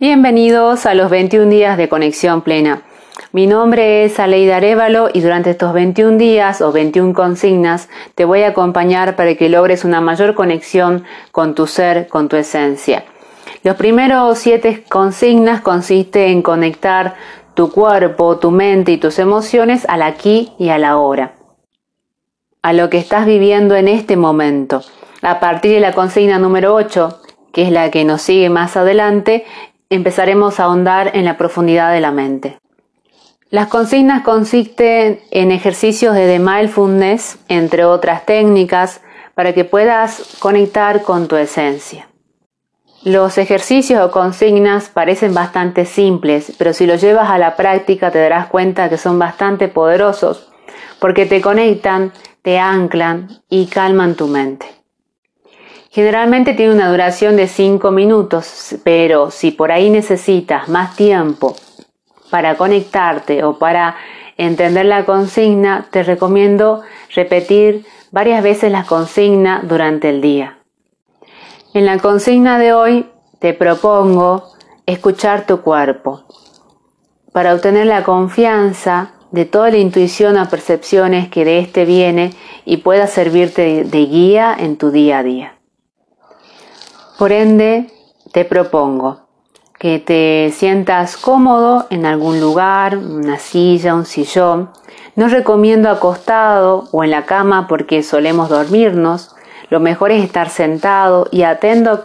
Bienvenidos a los 21 días de conexión plena. Mi nombre es Aleida Arevalo y durante estos 21 días o 21 consignas te voy a acompañar para que logres una mayor conexión con tu ser, con tu esencia. Los primeros siete consignas consiste en conectar tu cuerpo, tu mente y tus emociones al aquí y a la hora, a lo que estás viviendo en este momento. A partir de la consigna número 8, que es la que nos sigue más adelante, empezaremos a ahondar en la profundidad de la mente. Las consignas consisten en ejercicios de mindfulness, entre otras técnicas, para que puedas conectar con tu esencia. Los ejercicios o consignas parecen bastante simples, pero si los llevas a la práctica te darás cuenta que son bastante poderosos, porque te conectan, te anclan y calman tu mente. Generalmente tiene una duración de 5 minutos, pero si por ahí necesitas más tiempo para conectarte o para entender la consigna, te recomiendo repetir varias veces la consigna durante el día. En la consigna de hoy te propongo escuchar tu cuerpo para obtener la confianza de toda la intuición o percepciones que de éste viene y pueda servirte de guía en tu día a día. Por ende, te propongo que te sientas cómodo en algún lugar, una silla, un sillón. No recomiendo acostado o en la cama porque solemos dormirnos. Lo mejor es estar sentado y atento.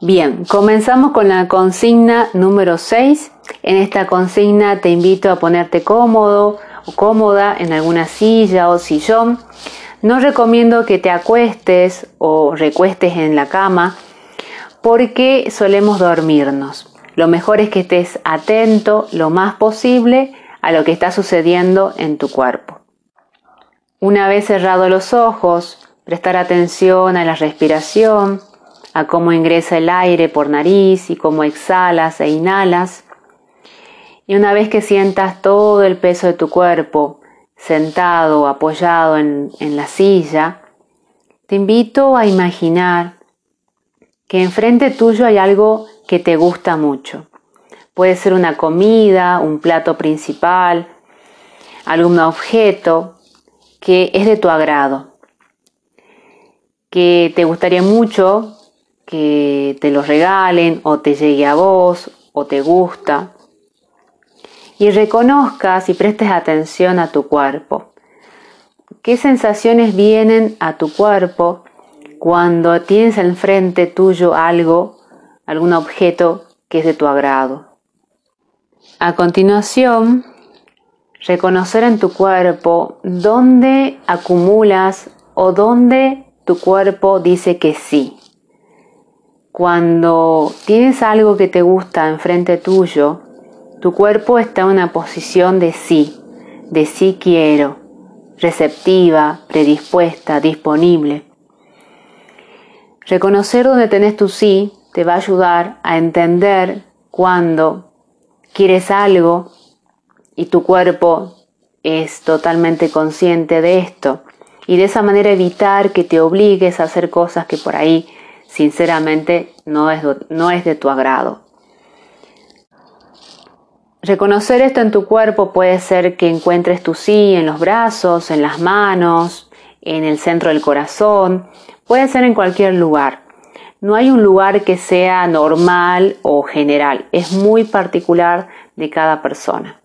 Bien, comenzamos con la consigna número 6. En esta consigna te invito a ponerte cómodo o cómoda en alguna silla o sillón no recomiendo que te acuestes o recuestes en la cama porque solemos dormirnos. Lo mejor es que estés atento lo más posible a lo que está sucediendo en tu cuerpo. Una vez cerrados los ojos, prestar atención a la respiración, a cómo ingresa el aire por nariz y cómo exhalas e inhalas. Y una vez que sientas todo el peso de tu cuerpo sentado apoyado en, en la silla, te invito a imaginar que enfrente tuyo hay algo que te gusta mucho. Puede ser una comida, un plato principal, algún objeto que es de tu agrado, que te gustaría mucho que te lo regalen o te llegue a vos o te gusta y reconozcas y prestes atención a tu cuerpo. ¿Qué sensaciones vienen a tu cuerpo cuando tienes enfrente tuyo algo, algún objeto que es de tu agrado? A continuación, reconocer en tu cuerpo dónde acumulas o dónde tu cuerpo dice que sí. Cuando tienes algo que te gusta enfrente tuyo, tu cuerpo está en una posición de sí, de sí quiero, receptiva, predispuesta, disponible. Reconocer dónde tenés tu sí te va a ayudar a entender cuando quieres algo y tu cuerpo es totalmente consciente de esto y de esa manera evitar que te obligues a hacer cosas que por ahí sinceramente no es, no es de tu agrado. Reconocer esto en tu cuerpo puede ser que encuentres tu sí en los brazos, en las manos, en el centro del corazón, puede ser en cualquier lugar. No hay un lugar que sea normal o general, es muy particular de cada persona.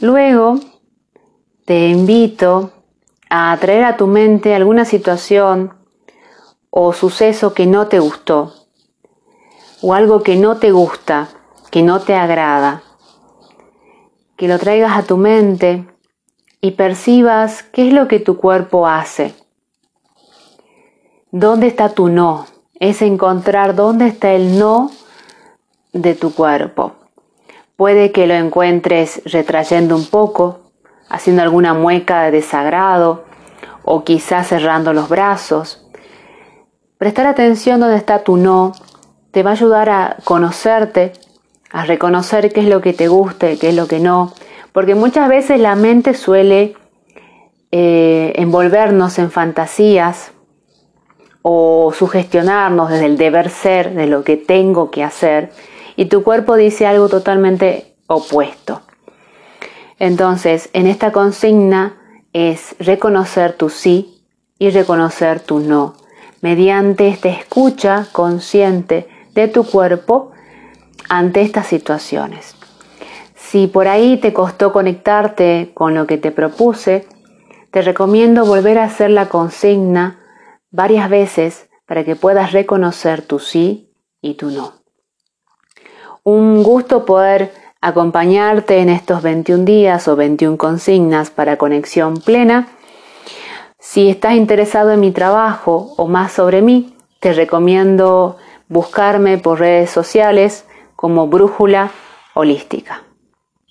Luego, te invito a traer a tu mente alguna situación o suceso que no te gustó o algo que no te gusta que no te agrada, que lo traigas a tu mente y percibas qué es lo que tu cuerpo hace. ¿Dónde está tu no? Es encontrar dónde está el no de tu cuerpo. Puede que lo encuentres retrayendo un poco, haciendo alguna mueca de desagrado o quizás cerrando los brazos. Prestar atención dónde está tu no te va a ayudar a conocerte a reconocer qué es lo que te gusta y qué es lo que no, porque muchas veces la mente suele eh, envolvernos en fantasías o sugestionarnos desde el deber ser, de lo que tengo que hacer, y tu cuerpo dice algo totalmente opuesto. Entonces, en esta consigna es reconocer tu sí y reconocer tu no, mediante esta escucha consciente de tu cuerpo ante estas situaciones. Si por ahí te costó conectarte con lo que te propuse, te recomiendo volver a hacer la consigna varias veces para que puedas reconocer tu sí y tu no. Un gusto poder acompañarte en estos 21 días o 21 consignas para conexión plena. Si estás interesado en mi trabajo o más sobre mí, te recomiendo buscarme por redes sociales como Brújula Holística.